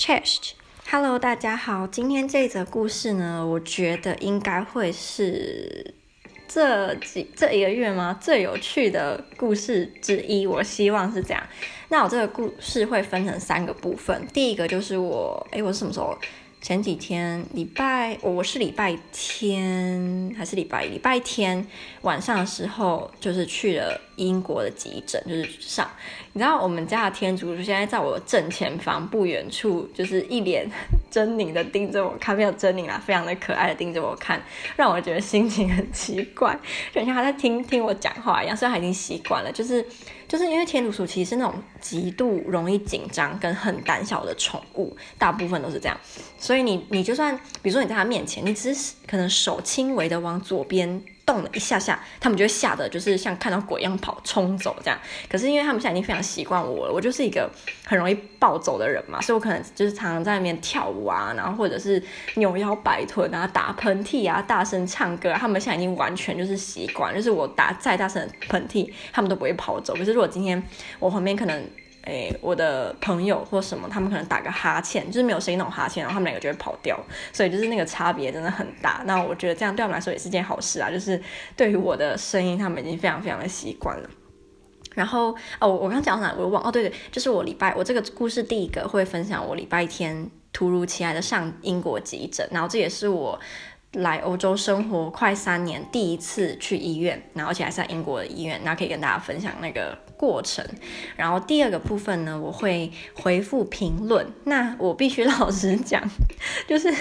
Chest，Hello，大家好。今天这则故事呢，我觉得应该会是这几这一个月吗最有趣的故事之一。我希望是这样。那我这个故事会分成三个部分。第一个就是我，诶，我是什么时候？前几天礼拜，我是礼拜天还是礼拜？礼拜天晚上的时候，就是去了英国的急诊，就是上。你知道我们家的天竺鼠现在在我正前方不远处，就是一脸狰狞的盯着我看，没有狰狞啦，非常的可爱的盯着我看，让我觉得心情很奇怪，就像他在听听我讲话一样。虽然他已经习惯了，就是就是因为天竺鼠其实是那种极度容易紧张跟很胆小的宠物，大部分都是这样。所以你你就算比如说你在他面前，你只是可能手轻微的往左边。动了一下下，他们就会吓得，就是像看到鬼一样跑冲走这样。可是因为他们现在已经非常习惯我了，我就是一个很容易暴走的人嘛，所以我可能就是常常在那边跳舞啊，然后或者是扭腰摆臀啊、打喷嚏啊、大声唱歌。他们现在已经完全就是习惯，就是我打再大声的喷嚏，他们都不会跑走。可是如果今天我旁边可能。诶，我的朋友或什么，他们可能打个哈欠，就是没有声音那种哈欠，然后他们两个就会跑掉，所以就是那个差别真的很大。那我觉得这样对他们来说也是件好事啊，就是对于我的声音，他们已经非常非常的习惯了。然后哦，我刚讲到哪？我忘哦，对对，就是我礼拜我这个故事第一个会分享我礼拜天突如其来的上英国急诊，然后这也是我。来欧洲生活快三年，第一次去医院，然后而且还是在英国的医院，然后可以跟大家分享那个过程。然后第二个部分呢，我会回复评论。那我必须老实讲，就是，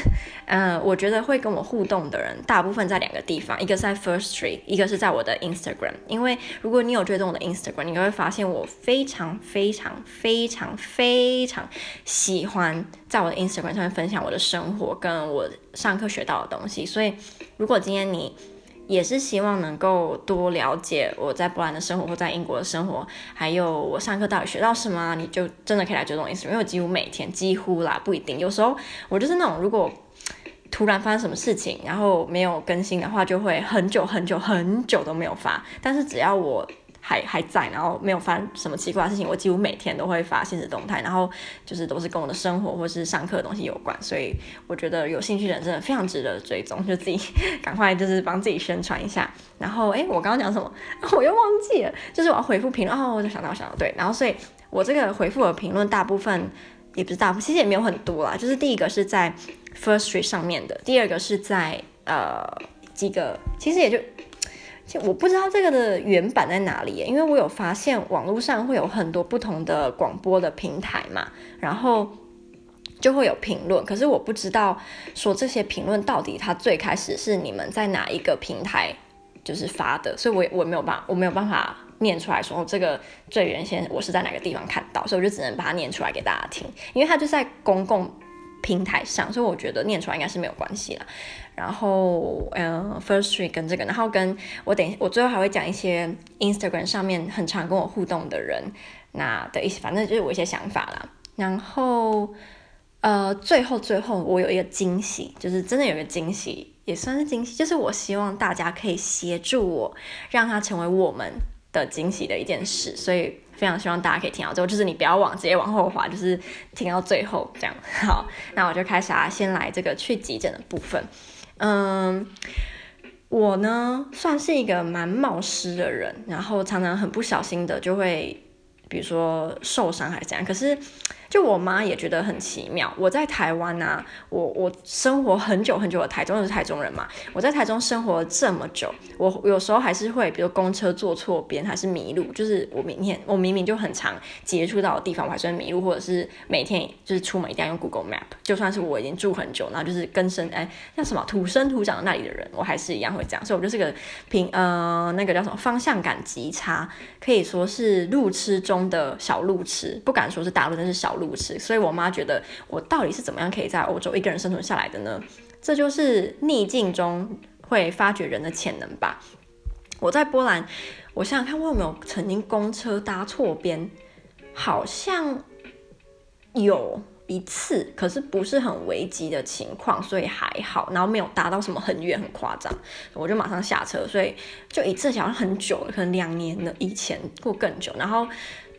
呃，我觉得会跟我互动的人，大部分在两个地方，一个是在 First Street，一个是在我的 Instagram。因为如果你有追踪我的 Instagram，你会发现我非常非常非常非常喜欢在我的 Instagram 上面分享我的生活跟我上课学到的东西。所以，如果今天你也是希望能够多了解我在波兰的生活或在英国的生活，还有我上课到底学到什么，你就真的可以来追踪一下因为我几乎每天几乎啦，不一定，有时候我就是那种如果突然发生什么事情，然后没有更新的话，就会很久很久很久都没有发。但是只要我还还在，然后没有发生什么奇怪的事情，我几乎每天都会发现实动态，然后就是都是跟我的生活或是上课的东西有关，所以我觉得有兴趣的人真的非常值得追踪，就自己 赶快就是帮自己宣传一下。然后诶，我刚刚讲什么？我又忘记了，就是我要回复评论哦，我就想到想到对，然后所以我这个回复的评论大部分也不是大部分，其实也没有很多啦，就是第一个是在 First Street 上面的，第二个是在呃几个，其实也就。我不知道这个的原版在哪里，因为我有发现网络上会有很多不同的广播的平台嘛，然后就会有评论，可是我不知道说这些评论到底它最开始是你们在哪一个平台就是发的，所以我我没有办，我没有办法念出来说这个最原先我是在哪个地方看到，所以我就只能把它念出来给大家听，因为它就在公共平台上，所以我觉得念出来应该是没有关系啦。然后，嗯，First Tree 跟这个，然后跟我等，我最后还会讲一些 Instagram 上面很常跟我互动的人，那的一些，反正就是我一些想法啦。然后，呃，最后最后我有一个惊喜，就是真的有一个惊喜，也算是惊喜，就是我希望大家可以协助我，让它成为我们的惊喜的一件事，所以非常希望大家可以听到最后，就是你不要往直接往后滑，就是听到最后这样。好，那我就开始啊，先来这个去急诊的部分。嗯，我呢算是一个蛮冒失的人，然后常常很不小心的就会，比如说受伤还是怎样，可是。就我妈也觉得很奇妙。我在台湾啊，我我生活很久很久的台中，是台中人嘛。我在台中生活了这么久，我有时候还是会，比如公车坐错边，还是迷路。就是我明天我明明就很常接触到的地方，我还是迷路，或者是每天就是出门一定要用 Google Map。就算是我已经住很久，然后就是根深哎，像什么土生土长的那里的人，我还是一样会这样。所以我就是个平呃那个叫什么方向感极差，可以说是路痴中的小路痴，不敢说是大路，但是小。路痴，所以我妈觉得我到底是怎么样可以在欧洲一个人生存下来的呢？这就是逆境中会发掘人的潜能吧。我在波兰，我想想看，我有没有曾经公车搭错边？好像有一次，可是不是很危急的情况，所以还好。然后没有搭到什么很远很夸张，我就马上下车。所以就一次，好像很久了，可能两年了以前或更久。然后。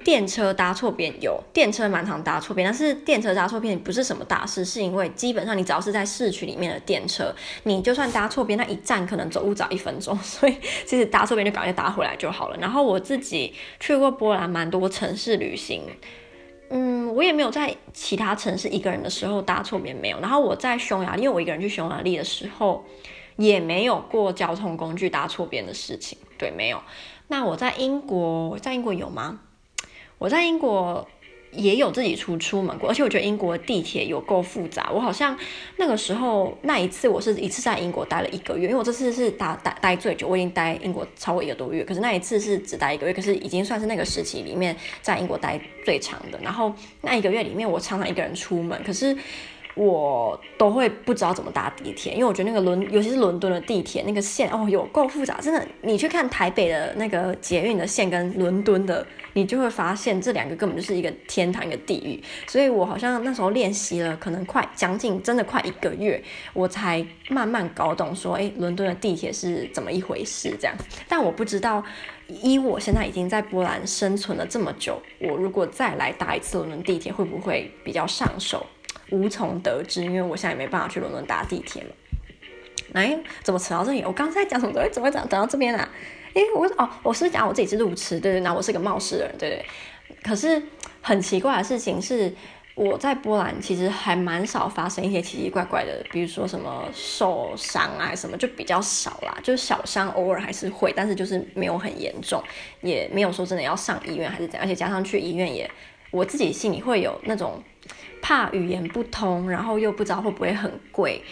电车搭错边有电车蛮常搭错边，但是电车搭错边不是什么大事，是因为基本上你只要是在市区里面的电车，你就算搭错边，那一站可能走路早一分钟，所以其实搭错边就赶快搭回来就好了。然后我自己去过波兰蛮多城市旅行，嗯，我也没有在其他城市一个人的时候搭错边没有。然后我在匈牙利，因为我一个人去匈牙利的时候，也没有过交通工具搭错边的事情，对，没有。那我在英国，在英国有吗？我在英国也有自己出出门过，而且我觉得英国地铁有够复杂。我好像那个时候那一次，我是一次在英国待了一个月，因为我这次是待待待最久，我已经待英国超过一个多月。可是那一次是只待一个月，可是已经算是那个时期里面在英国待最长的。然后那一个月里面，我常常一个人出门，可是。我都会不知道怎么搭地铁，因为我觉得那个伦，尤其是伦敦的地铁那个线哦，有够复杂，真的。你去看台北的那个捷运的线跟伦敦的，你就会发现这两个根本就是一个天堂一个地狱。所以我好像那时候练习了，可能快将近真的快一个月，我才慢慢搞懂说，哎，伦敦的地铁是怎么一回事这样。但我不知道，依我现在已经在波兰生存了这么久，我如果再来搭一次伦敦地铁，会不会比较上手？无从得知，因为我现在也没办法去伦敦搭地铁了。哎，怎么扯到这里？我刚才讲什么？怎么怎么讲讲到这边啊？哎，我哦，我是讲我自己是路痴，对对，那我是个冒失的人，对对。可是很奇怪的事情是，我在波兰其实还蛮少发生一些奇奇怪怪的，比如说什么受伤啊什么，就比较少啦。就是小伤偶尔还是会，但是就是没有很严重，也没有说真的要上医院还是怎样。而且加上去医院也，我自己心里会有那种。怕语言不通，然后又不知道会不会很贵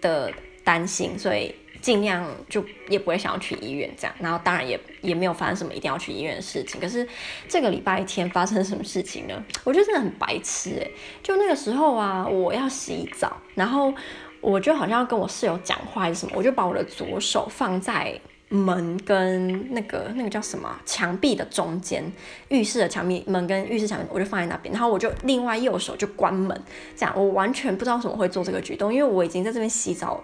的担心，所以尽量就也不会想要去医院这样。然后当然也也没有发生什么一定要去医院的事情。可是这个礼拜天发生什么事情呢？我觉得真的很白痴诶，就那个时候啊，我要洗澡，然后我就好像要跟我室友讲话还是什么，我就把我的左手放在。门跟那个那个叫什么墙壁的中间，浴室的墙壁门跟浴室墙壁，我就放在那边，然后我就另外右手就关门，这样我完全不知道怎么会做这个举动，因为我已经在这边洗澡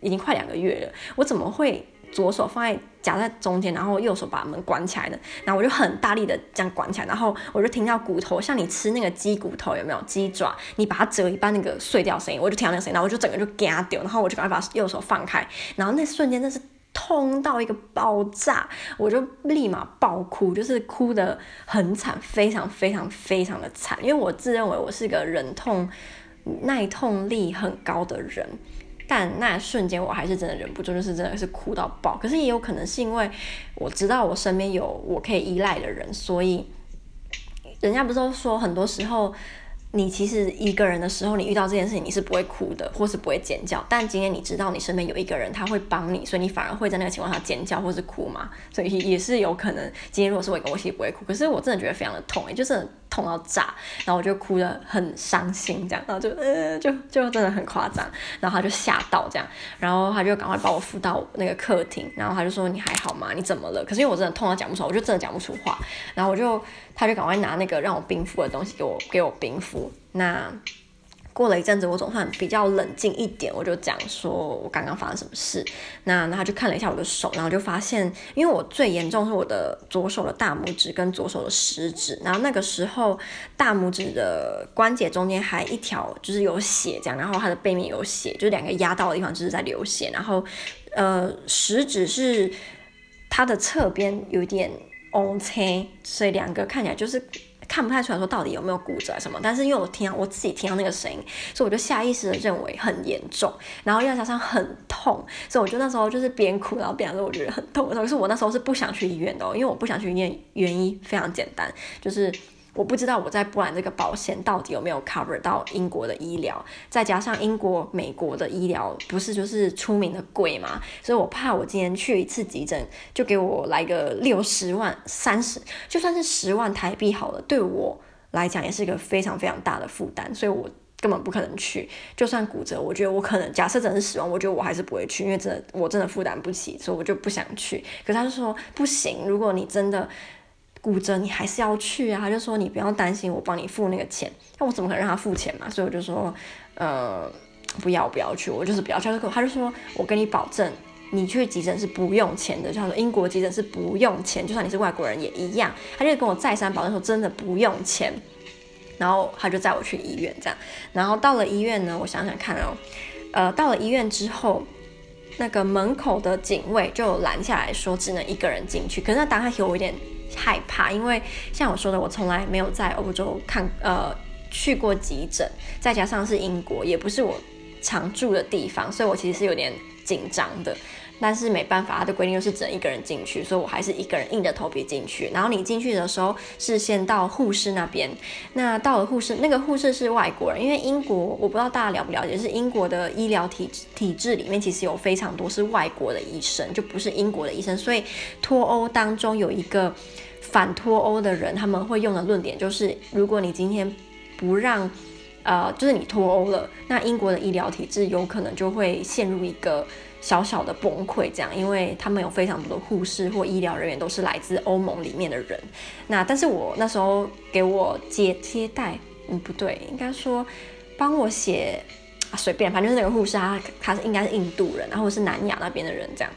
已经快两个月了，我怎么会左手放在夹在中间，然后右手把门关起来呢？然后我就很大力的这样关起来，然后我就听到骨头，像你吃那个鸡骨头有没有鸡爪，你把它折一半那个碎掉声音，我就听到那个声音，然后我就整个就嘎掉，然后我就赶快把右手放开，然后那瞬间 那是。痛到一个爆炸，我就立马爆哭，就是哭得很惨，非常非常非常的惨。因为我自认为我是个忍痛耐痛力很高的人，但那瞬间我还是真的忍不住，就是真的是哭到爆。可是也有可能是因为我知道我身边有我可以依赖的人，所以人家不是都说很多时候。你其实一个人的时候，你遇到这件事情，你是不会哭的，或是不会尖叫。但今天你知道你身边有一个人，他会帮你，所以你反而会在那个情况下尖叫或是哭嘛。所以也是有可能，今天如果是我一个，我其实不会哭。可是我真的觉得非常的痛，也就是。痛到炸，然后我就哭得很伤心，这样，然后就呃，就就真的很夸张，然后他就吓到这样，然后他就赶快把我扶到那个客厅，然后他就说，你还好吗？你怎么了？可是因为我真的痛到讲不出，我就真的讲不出话，然后我就他就赶快拿那个让我冰敷的东西给我给我冰敷，那。过了一阵子，我总算比较冷静一点，我就讲说我刚刚发生什么事。那他就看了一下我的手，然后就发现，因为我最严重是我的左手的大拇指跟左手的食指，然后那个时候大拇指的关节中间还一条就是有血这样，然后它的背面有血，就是两个压到的地方就是在流血，然后呃食指是它的侧边有点凹陷，所以两个看起来就是。看不太出来，说到底有没有骨折什么，但是因为我听到我自己听到那个声音，所以我就下意识的认为很严重，然后又加上很痛，所以我就那时候就是边哭然后边说我觉得很痛，可是我那时候是不想去医院的，因为我不想去医院原因非常简单，就是。我不知道我在波兰这个保险到底有没有 cover 到英国的医疗，再加上英国、美国的医疗不是就是出名的贵嘛，所以我怕我今天去一次急诊就给我来个六十万、三十，就算是十万台币好了，对我来讲也是一个非常非常大的负担，所以我根本不可能去。就算骨折，我觉得我可能假设真的是十万，我觉得我还是不会去，因为真的我真的负担不起，所以我就不想去。可他就说不行，如果你真的。骨折你还是要去啊，他就说你不要担心，我帮你付那个钱。那我怎么可能让他付钱嘛？所以我就说，呃，不要不要去，我就是不要。他就说，我跟你保证，你去急诊是不用钱的，就像说英国急诊是不用钱，就算你是外国人也一样。他就跟我再三保证说真的不用钱，然后他就载我去医院这样。然后到了医院呢，我想想看哦，呃，到了医院之后，那个门口的警卫就拦下来说只能一个人进去。可是那当下有一点害怕，因为像我说的，我从来没有在欧洲看呃去过急诊，再加上是英国，也不是我常住的地方，所以我其实是有点紧张的。但是没办法，他的规定就是只能一个人进去，所以我还是一个人硬着头皮进去。然后你进去的时候是先到护士那边，那到了护士，那个护士是外国人，因为英国我不知道大家了不了解，是英国的医疗体体制里面其实有非常多是外国的医生，就不是英国的医生。所以脱欧当中有一个反脱欧的人，他们会用的论点就是，如果你今天不让，呃，就是你脱欧了，那英国的医疗体制有可能就会陷入一个。小小的崩溃，这样，因为他们有非常多的护士或医疗人员都是来自欧盟里面的人。那但是我那时候给我接接待，嗯，不对，应该说帮我写啊，随便，反正是那个护士，他他是应该是印度人，然后是南亚那边的人，这样。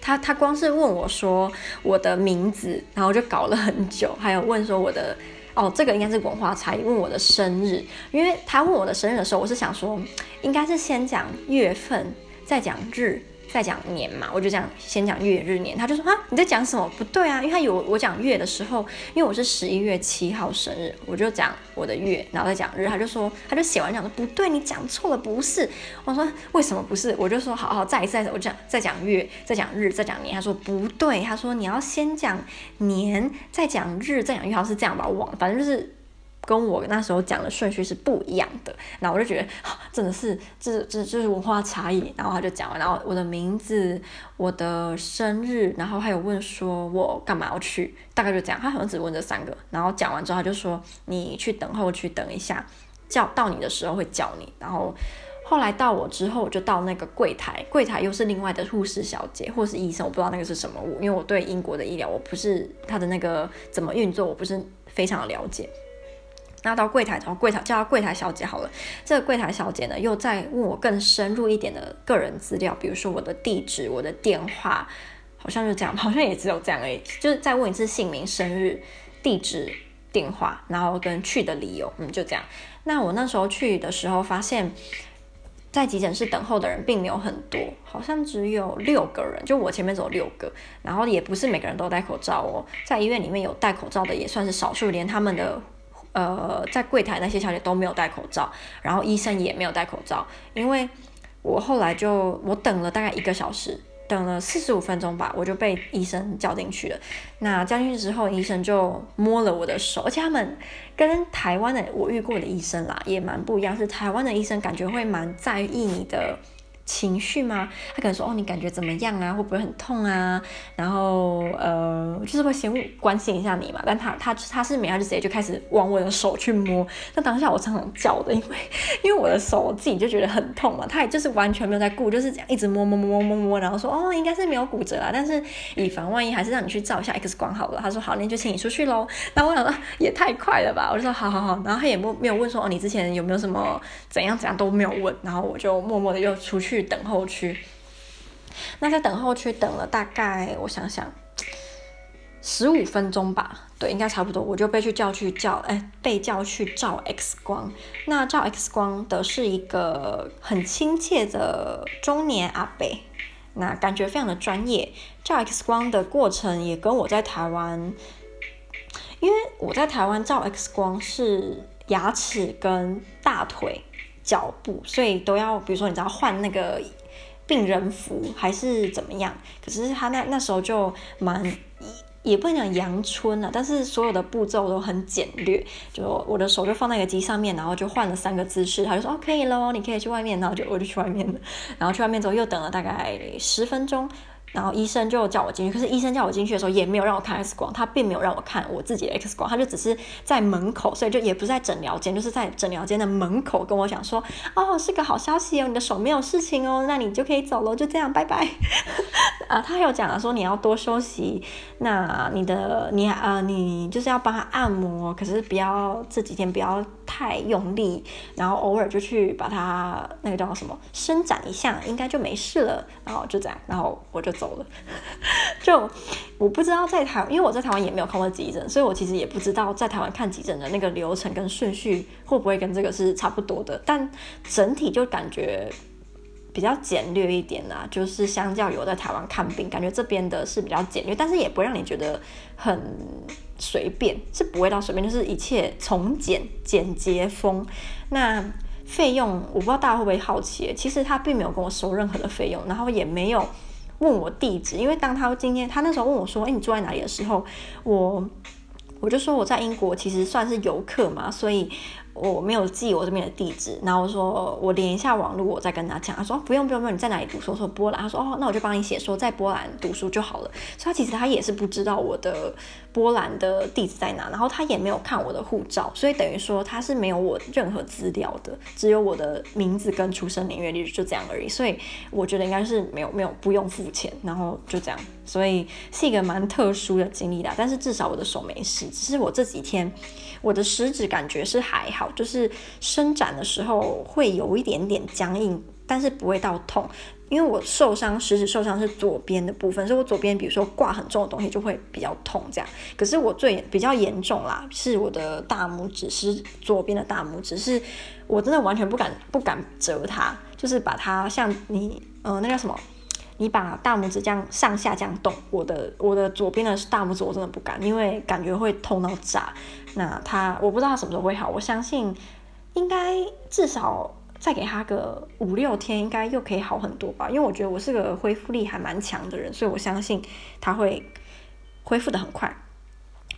他他光是问我说我的名字，然后就搞了很久，还有问说我的哦，这个应该是文化差异，问我的生日，因为他问我的生日的时候，我是想说应该是先讲月份。再讲日，再讲年嘛，我就这样先讲月日年。他就说啊，你在讲什么？不对啊，因为他有我讲月的时候，因为我是十一月七号生日，我就讲我的月，然后再讲日。他就说，他就写完讲说不对，你讲错了，不是。我说为什么不是？我就说好好再一次，我讲再讲月，再讲日，再讲年。他说不对，他说你要先讲年，再讲日，再讲月，好像是这样吧，我忘了，反正就是。跟我那时候讲的顺序是不一样的，然后我就觉得真的是这这这是文化差异。然后他就讲完，然后我的名字、我的生日，然后还有问说我干嘛要去，大概就这样。他好像只问这三个，然后讲完之后他就说你去等候区等一下，叫到你的时候会叫你。然后后来到我之后，就到那个柜台，柜台又是另外的护士小姐或是医生，我不知道那个是什么，因为我对英国的医疗我不是他的那个怎么运作，我不是非常了解。那到柜台，然后柜台叫她柜台小姐好了。这个柜台小姐呢，又再问我更深入一点的个人资料，比如说我的地址、我的电话，好像就这样，好像也只有这样而已。就是再问一次姓名、生日、地址、电话，然后跟去的理由，嗯，就这样。那我那时候去的时候，发现，在急诊室等候的人并没有很多，好像只有六个人，就我前面走六个，然后也不是每个人都戴口罩哦，在医院里面有戴口罩的也算是少数，连他们的。呃，在柜台那些小姐都没有戴口罩，然后医生也没有戴口罩，因为我后来就我等了大概一个小时，等了四十五分钟吧，我就被医生叫进去了。那叫进去之后，医生就摸了我的手，而且他们跟台湾的我遇过的医生啦也蛮不一样，是台湾的医生感觉会蛮在意你的。情绪吗？他可能说哦，你感觉怎么样啊？会不会很痛啊？然后呃，就是会先关心一下你嘛。但他他他是没，他就直接就开始往我的手去摸。那当下我常常叫的，因为因为我的手我自己就觉得很痛嘛。他也就是完全没有在顾，就是这样一直摸摸摸摸摸摸，然后说哦，应该是没有骨折啊。但是以防万一，还是让你去照一下 X 光好了。他说好，那就请你出去喽。那我想说也太快了吧？我就说好好好。然后他也没没有问说哦，你之前有没有什么怎样怎样都没有问。然后我就默默的又出去。去等候区，那在等候区等了大概，我想想，十五分钟吧，对，应该差不多，我就被去叫去叫，哎，被叫去照 X 光。那照 X 光的是一个很亲切的中年阿伯，那感觉非常的专业。照 X 光的过程也跟我在台湾，因为我在台湾照 X 光是牙齿跟大腿。脚步，所以都要，比如说，你知道换那个病人服还是怎么样？可是他那那时候就蛮，也不能讲阳春了，但是所有的步骤都很简略，就我的手就放在一个机上面，然后就换了三个姿势，他就说哦可以喽，你可以去外面，然后就我就去外面了，然后去外面之后又等了大概十分钟。然后医生就叫我进去，可是医生叫我进去的时候也没有让我看 X 光，他并没有让我看我自己的 X 光，他就只是在门口，所以就也不是在诊疗间，就是在诊疗间的门口跟我讲说，哦，是个好消息哦，你的手没有事情哦，那你就可以走了，就这样，拜拜。啊，他还有讲了说你要多休息，那你的你啊、呃，你就是要帮他按摩，可是不要这几天不要太用力，然后偶尔就去把它那个叫什么伸展一下，应该就没事了。然后就这样，然后我就走了。就我不知道在台，因为我在台湾也没有看过急诊，所以我其实也不知道在台湾看急诊的那个流程跟顺序会不会跟这个是差不多的。但整体就感觉。比较简略一点啦，就是相较有在台湾看病，感觉这边的是比较简略，但是也不让你觉得很随便，是不会到随便，就是一切从简简洁风。那费用我不知道大家会不会好奇，其实他并没有跟我收任何的费用，然后也没有问我地址，因为当他今天他那时候问我说：“哎，你住在哪里？”的时候，我我就说我在英国，其实算是游客嘛，所以。我没有记我这边的地址，然后我说我连一下网络，我再跟他讲。他说不用不用不用，你在哪里读书？我说波兰。他说哦，那我就帮你写说在波兰读书就好了。所以他其实他也是不知道我的波兰的地址在哪，然后他也没有看我的护照，所以等于说他是没有我任何资料的，只有我的名字跟出生年月日就这样而已。所以我觉得应该是没有没有不用付钱，然后就这样，所以是一个蛮特殊的经历啦。但是至少我的手没事，只是我这几天。我的食指感觉是还好，就是伸展的时候会有一点点僵硬，但是不会到痛。因为我受伤，食指受伤是左边的部分，所以我左边比如说挂很重的东西就会比较痛这样。可是我最比较严重啦，是我的大拇指，是左边的大拇指，是我真的完全不敢不敢折它，就是把它像你呃那叫什么？你把大拇指这样上下这样动，我的我的左边的大拇指我真的不敢，因为感觉会痛到炸。那他我不知道他什么时候会好，我相信应该至少再给他个五六天，应该又可以好很多吧。因为我觉得我是个恢复力还蛮强的人，所以我相信他会恢复得很快。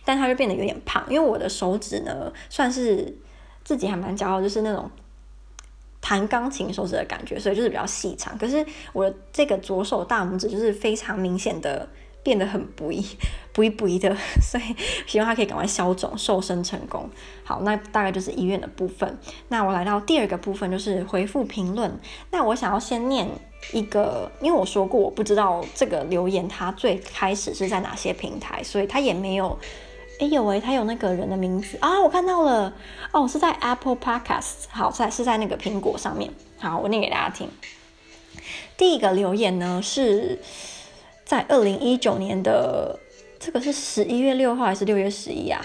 但他就变得有点胖，因为我的手指呢算是自己还蛮骄傲，就是那种。弹钢琴手指的感觉，所以就是比较细长。可是我这个左手大拇指就是非常明显的变得很不一、不一、不一的，所以希望他可以赶快消肿、瘦身成功。好，那大概就是医院的部分。那我来到第二个部分，就是回复评论。那我想要先念一个，因为我说过我不知道这个留言它最开始是在哪些平台，所以它也没有。哎有哎，他有那个人的名字啊，我看到了哦，是在 Apple Podcast，好，在是在那个苹果上面。好，我念给大家听。第一个留言呢是在二零一九年的，这个是十一月六号还是六月十一啊？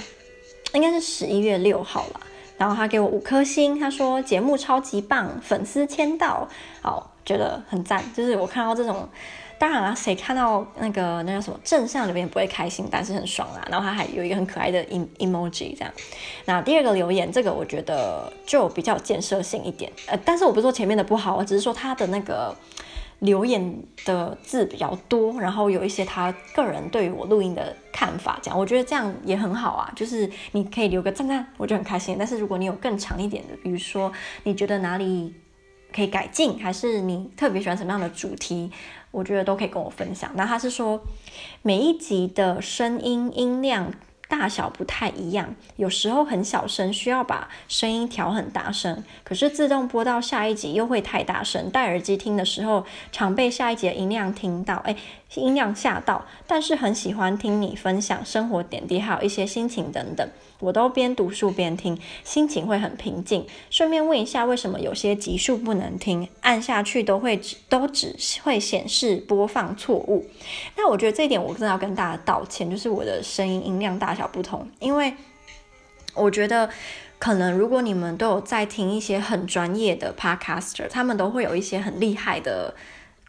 应该是十一月六号了。然后他给我五颗星，他说节目超级棒，粉丝签到，好，觉得很赞。就是我看到这种。当然了，谁看到那个那叫什么正向留言不会开心，但是很爽啦。然后他还有一个很可爱的 emoji 这样。那第二个留言，这个我觉得就比较建设性一点。呃，但是我不是说前面的不好，我只是说他的那个留言的字比较多，然后有一些他个人对于我录音的看法，这样我觉得这样也很好啊。就是你可以留个赞赞，我就很开心。但是如果你有更长一点的，比如说你觉得哪里可以改进，还是你特别喜欢什么样的主题？我觉得都可以跟我分享。那他是说，每一集的声音音量大小不太一样，有时候很小声，需要把声音调很大声，可是自动播到下一集又会太大声。戴耳机听的时候，常被下一集的音量听到，哎，音量吓到。但是很喜欢听你分享生活点滴，还有一些心情等等。我都边读书边听，心情会很平静。顺便问一下，为什么有些集数不能听？按下去都会只都只会显示播放错误。那我觉得这一点我真的要跟大家道歉，就是我的声音音量大小不同。因为我觉得可能如果你们都有在听一些很专业的 podcaster，他们都会有一些很厉害的。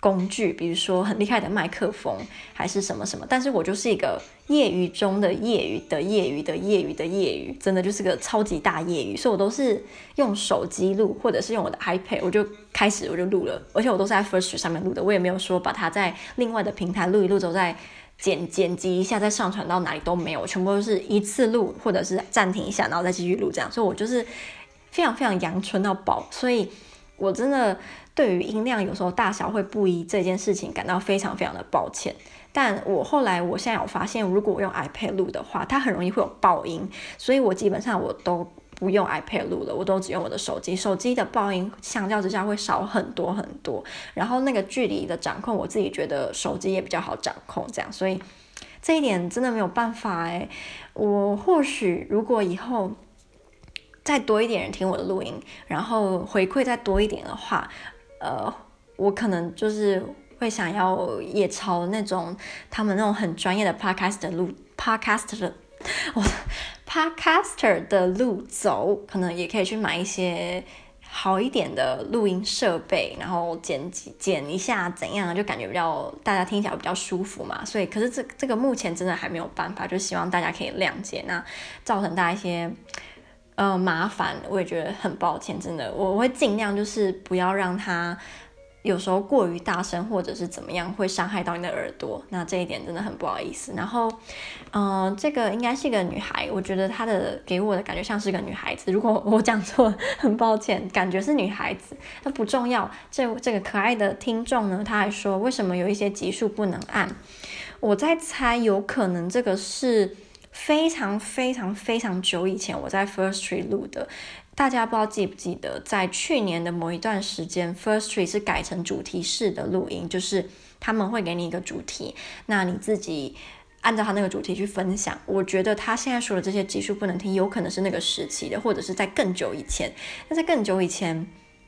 工具，比如说很厉害的麦克风，还是什么什么，但是我就是一个业余中的业余的业余的业余的业余，真的就是个超级大业余，所以我都是用手机录，或者是用我的 iPad，我就开始我就录了，而且我都是在 First 上面录的，我也没有说把它在另外的平台录一录之后再剪剪辑一下再上传到哪里都没有，全部都是一次录，或者是暂停一下然后再继续录这样，所以我就是非常非常阳春到爆，所以我真的。对于音量有时候大小会不一这件事情感到非常非常的抱歉，但我后来我现在有发现，如果我用 iPad 录的话，它很容易会有爆音，所以我基本上我都不用 iPad 录了，我都只用我的手机，手机的爆音相较之下会少很多很多，然后那个距离的掌控，我自己觉得手机也比较好掌控，这样，所以这一点真的没有办法诶，我或许如果以后。再多一点人听我的录音，然后回馈再多一点的话，呃，我可能就是会想要也朝那种他们那种很专业的 podcast 的路，podcast 的，我 podcaster 的路走，可能也可以去买一些好一点的录音设备，然后剪辑剪一下怎样，就感觉比较大家听起来比较舒服嘛。所以，可是这这个目前真的还没有办法，就希望大家可以谅解，那造成大家一些。呃，麻烦，我也觉得很抱歉，真的，我会尽量就是不要让他有时候过于大声，或者是怎么样，会伤害到你的耳朵。那这一点真的很不好意思。然后，嗯、呃，这个应该是一个女孩，我觉得她的给我的感觉像是个女孩子。如果我讲错，很抱歉，感觉是女孩子，那不重要。这这个可爱的听众呢，他还说为什么有一些级数不能按？我在猜，有可能这个是。非常非常非常久以前，我在 Firstory 录的，大家不知道记不记得，在去年的某一段时间，Firstory 是改成主题式的录音，就是他们会给你一个主题，那你自己按照他那个主题去分享。我觉得他现在说的这些技术不能听，有可能是那个时期的，或者是在更久以前。那在更久以前，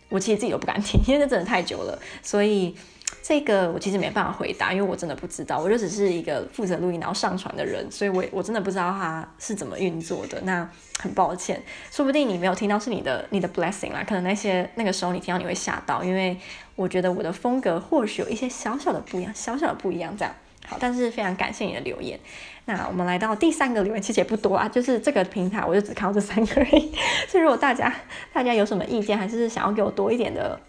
我其实自己都不敢听，因为那真的太久了，所以。这个我其实没办法回答，因为我真的不知道，我就只是一个负责录音然后上传的人，所以我我真的不知道它是怎么运作的。那很抱歉，说不定你没有听到是你的你的 blessing 啦，可能那些那个时候你听到你会吓到，因为我觉得我的风格或许有一些小小的不一样，小小的不一样这样。好，但是非常感谢你的留言。那我们来到第三个留言，其实也不多啊，就是这个平台我就只看到这三个而已。所以如果大家大家有什么意见，还是想要给我多一点的。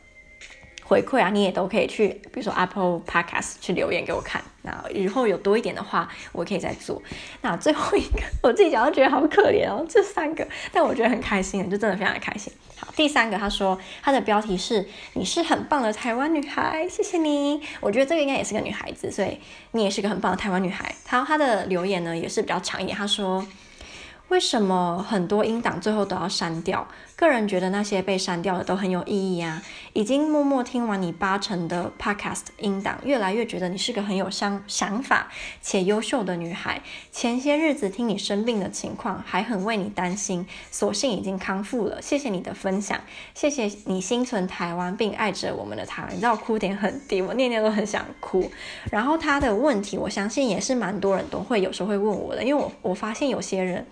回馈啊，你也都可以去，比如说 Apple Podcast 去留言给我看。那以后有多一点的话，我可以再做。那最后一个，我自己讲都觉得好可怜哦，这三个，但我觉得很开心，就真的非常的开心。好，第三个，他说他的标题是“你是很棒的台湾女孩”，谢谢你。我觉得这个应该也是个女孩子，所以你也是个很棒的台湾女孩。他他的留言呢也是比较长一点，他说。为什么很多音档最后都要删掉？个人觉得那些被删掉的都很有意义啊！已经默默听完你八成的 podcast 音档，越来越觉得你是个很有想想法且优秀的女孩。前些日子听你生病的情况，还很为你担心，所幸已经康复了。谢谢你的分享，谢谢你心存台湾并爱着我们的台湾。你知道哭点很低，我念念都很想哭。然后他的问题，我相信也是蛮多人都会有时候会问我的，因为我我发现有些人。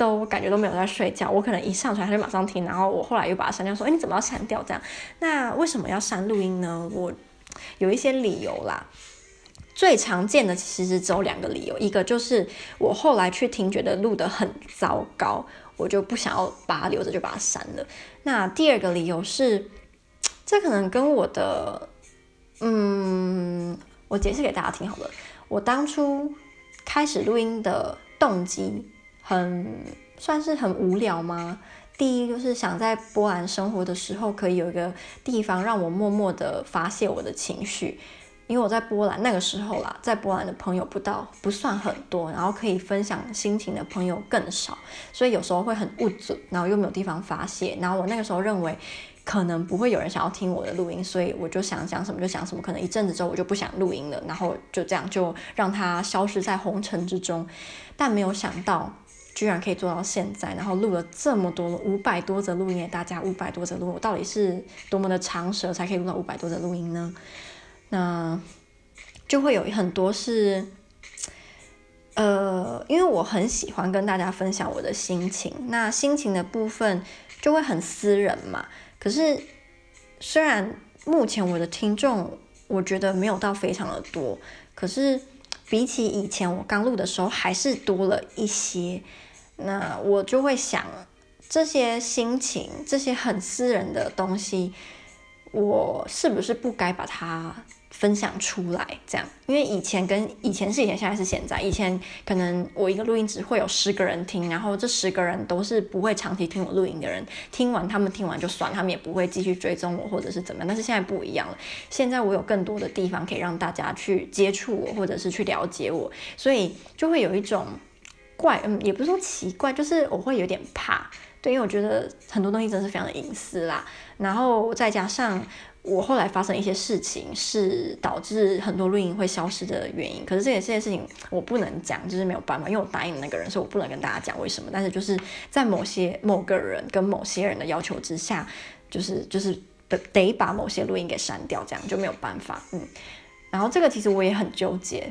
都感觉都没有在睡觉，我可能一上传他就马上听，然后我后来又把它删掉，说，哎，你怎么要删掉这样？那为什么要删录音呢？我有一些理由啦，最常见的其实只有两个理由，一个就是我后来去听，觉得录得很糟糕，我就不想要把它留着，就把它删了。那第二个理由是，这可能跟我的，嗯，我解释给大家听好了，我当初开始录音的动机。很算是很无聊吗？第一就是想在波兰生活的时候，可以有一个地方让我默默的发泄我的情绪。因为我在波兰那个时候啦，在波兰的朋友不到不算很多，然后可以分享心情的朋友更少，所以有时候会很无助，然后又没有地方发泄。然后我那个时候认为可能不会有人想要听我的录音，所以我就想讲什么就讲什么。可能一阵子之后我就不想录音了，然后就这样就让它消失在红尘之中。但没有想到。居然可以做到现在，然后录了这么多五百多则录音，大家五百多则录，我到底是多么的长舌才可以录到五百多则录音呢？那就会有很多是，呃，因为我很喜欢跟大家分享我的心情，那心情的部分就会很私人嘛。可是虽然目前我的听众我觉得没有到非常的多，可是。比起以前我刚录的时候，还是多了一些。那我就会想，这些心情，这些很私人的东西，我是不是不该把它分享出来？这样，因为以前跟以前是以前，现在是现在。以前可能我一个录音只会有十个人听，然后这十个人都是不会长期听我录音的人，听完他们听完就算，他们也不会继续追踪我或者是怎么样。但是现在不一样了，现在我有更多的地方可以让大家去接触我，或者是去了解我，所以就会有一种怪，嗯，也不是说奇怪，就是我会有点怕，对，因为我觉得很多东西真的是非常的隐私啦。然后再加上我后来发生一些事情，是导致很多录音会消失的原因。可是这些这件事情我不能讲，就是没有办法，因为我答应那个人，所以我不能跟大家讲为什么。但是就是在某些某个人跟某些人的要求之下，就是就是得得把某些录音给删掉，这样就没有办法。嗯，然后这个其实我也很纠结。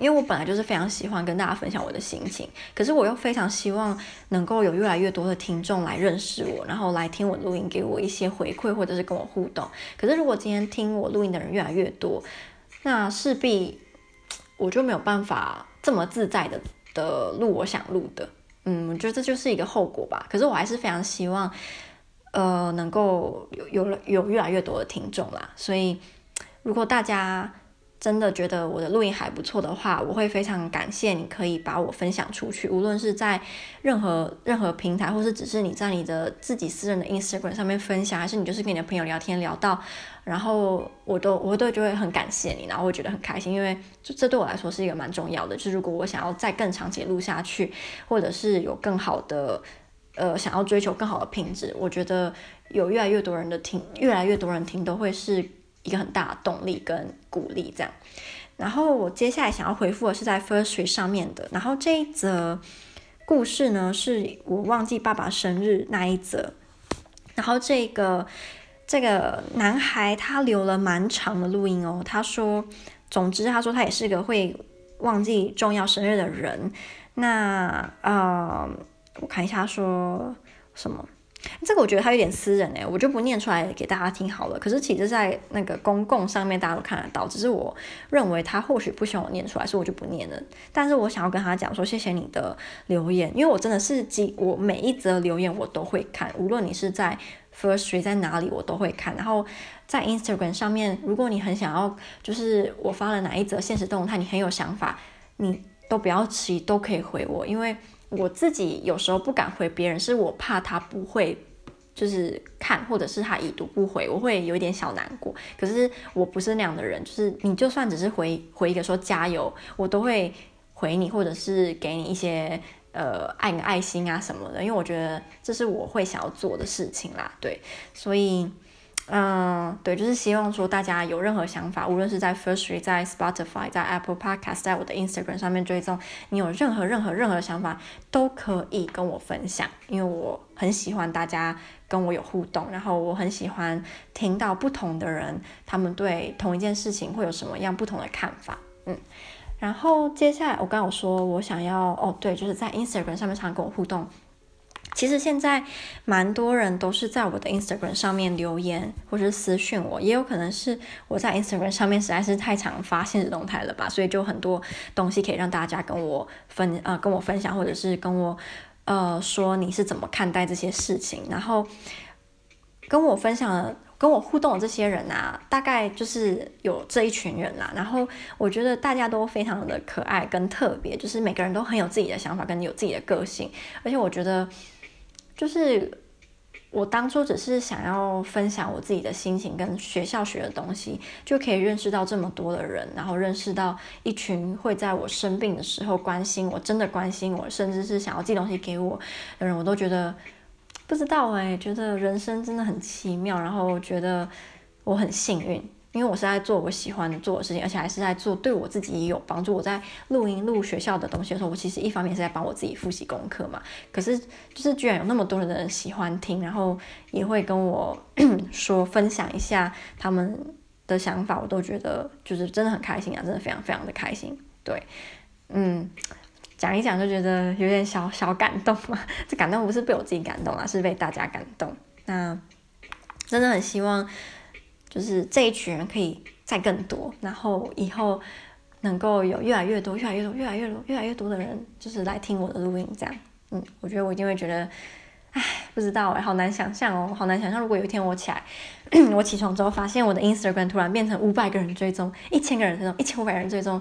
因为我本来就是非常喜欢跟大家分享我的心情，可是我又非常希望能够有越来越多的听众来认识我，然后来听我录音，给我一些回馈，或者是跟我互动。可是如果今天听我录音的人越来越多，那势必我就没有办法这么自在的的录我想录的。嗯，我觉得这就是一个后果吧。可是我还是非常希望，呃，能够有有了有越来越多的听众啦。所以如果大家，真的觉得我的录音还不错的话，我会非常感谢你可以把我分享出去，无论是在任何任何平台，或是只是你在你的自己私人的 Instagram 上面分享，还是你就是跟你的朋友聊天聊到，然后我都我都就会很感谢你，然后会觉得很开心，因为这这对我来说是一个蛮重要的。就是如果我想要再更长期录下去，或者是有更好的呃想要追求更好的品质，我觉得有越来越多人的听，越来越多人听都会是。一个很大的动力跟鼓励，这样。然后我接下来想要回复的是在 Firstory 上面的。然后这一则故事呢，是我忘记爸爸生日那一则。然后这个这个男孩他留了蛮长的录音哦。他说，总之他说他也是个会忘记重要生日的人。那呃，我看一下说什么。这个我觉得他有点私人哎，我就不念出来给大家听好了。可是其实，在那个公共上面，大家都看得到。只是我认为他或许不希望我念出来，所以我就不念了。但是我想要跟他讲说，谢谢你的留言，因为我真的是几我每一则留言我都会看，无论你是在 Firstory 在哪里，我都会看。然后在 Instagram 上面，如果你很想要，就是我发了哪一则现实动态，你很有想法，你都不要迟疑，都可以回我，因为。我自己有时候不敢回别人，是我怕他不会，就是看，或者是他已读不回，我会有一点小难过。可是我不是那样的人，就是你就算只是回回一个说加油，我都会回你，或者是给你一些呃爱个爱心啊什么的，因为我觉得这是我会想要做的事情啦，对，所以。嗯，对，就是希望说大家有任何想法，无论是在 Firstory、在 Spotify、在 Apple Podcast、在我的 Instagram 上面追踪，你有任何任何任何想法都可以跟我分享，因为我很喜欢大家跟我有互动，然后我很喜欢听到不同的人他们对同一件事情会有什么样不同的看法。嗯，然后接下来我刚有说我想要哦，对，就是在 Instagram 上面常跟我互动。其实现在蛮多人都是在我的 Instagram 上面留言，或是私讯我，也有可能是我在 Instagram 上面实在是太常发现实动态了吧，所以就很多东西可以让大家跟我分啊、呃，跟我分享，或者是跟我呃说你是怎么看待这些事情，然后跟我分享、跟我互动的这些人啊，大概就是有这一群人啦。然后我觉得大家都非常的可爱跟特别，就是每个人都很有自己的想法，跟有自己的个性，而且我觉得。就是我当初只是想要分享我自己的心情跟学校学的东西，就可以认识到这么多的人，然后认识到一群会在我生病的时候关心我，真的关心我，甚至是想要寄东西给我的人，我都觉得不知道哎，觉得人生真的很奇妙，然后觉得我很幸运。因为我是在做我喜欢做的事情，而且还是在做对我自己也有帮助。我在录音录学校的东西的时候，我其实一方面是在帮我自己复习功课嘛。可是就是居然有那么多人喜欢听，然后也会跟我说分享一下他们的想法，我都觉得就是真的很开心啊，真的非常非常的开心。对，嗯，讲一讲就觉得有点小小感动嘛。这感动不是被我自己感动啊，是被大家感动。那真的很希望。就是这一群人可以再更多，然后以后能够有越来越多、越来越多、越来越多、越来越多的人，就是来听我的录音，这样，嗯，我觉得我一定会觉得，唉，不知道哎，好难想象哦，好难想象，如果有一天我起来，我起床之后发现我的 Instagram 突然变成五百个人追踪、一千个人追踪、一千五百人追踪，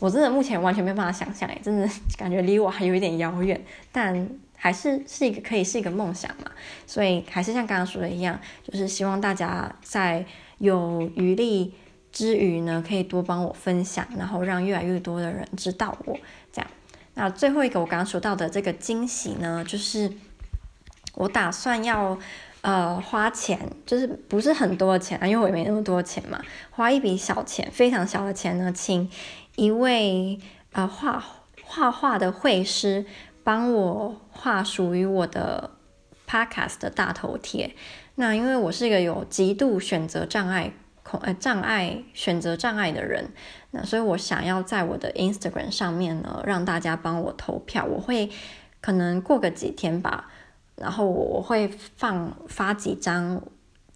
我真的目前完全没办法想象哎，真的感觉离我还有一点遥远，但。还是是一个可以是一个梦想嘛，所以还是像刚刚说的一样，就是希望大家在有余力之余呢，可以多帮我分享，然后让越来越多的人知道我这样。那最后一个我刚刚说到的这个惊喜呢，就是我打算要呃花钱，就是不是很多的钱啊，因为我也没那么多钱嘛，花一笔小钱，非常小的钱呢，请一位呃画画画的绘师帮我画属于我的 podcast 的大头贴。那因为我是一个有极度选择障碍恐。呃，障碍选择障碍的人，那所以我想要在我的 Instagram 上面呢，让大家帮我投票。我会可能过个几天吧，然后我会放发几张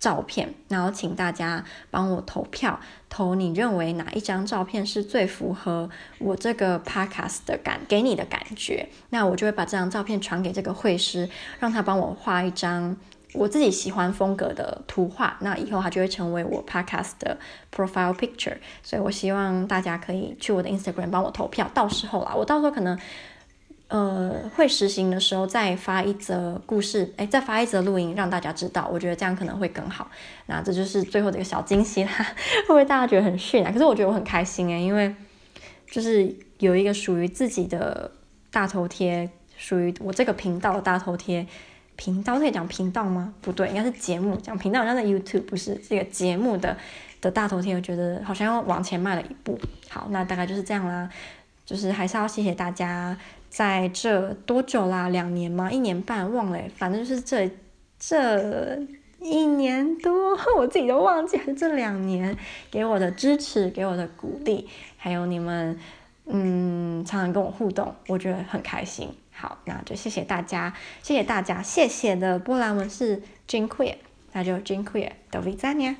照片，然后请大家帮我投票，投你认为哪一张照片是最符合我这个 Podcast 的感给你的感觉。那我就会把这张照片传给这个绘师，让他帮我画一张。我自己喜欢风格的图画，那以后它就会成为我 podcast 的 profile picture。所以我希望大家可以去我的 Instagram 帮我投票。到时候啦，我到时候可能呃会实行的时候再发一则故事，哎，再发一则录音让大家知道。我觉得这样可能会更好。那这就是最后的一个小惊喜啦，会不会大家觉得很逊啊？可是我觉得我很开心哎，因为就是有一个属于自己的大头贴，属于我这个频道的大头贴。频道可以讲频道吗？不对，应该是节目。讲频道好像在 YouTube，不是这个节目的的大头贴。我觉得好像要往前迈了一步。好，那大概就是这样啦。就是还是要谢谢大家，在这多久啦？两年吗？一年半？忘了，反正就是这这一年多，我自己都忘记，还是这两年给我的支持，给我的鼓励，还有你们嗯常常跟我互动，我觉得很开心。好，那就谢谢大家，谢谢大家，谢谢的波兰文是 Dziękuję，那就 Dziękuję，do widzenia。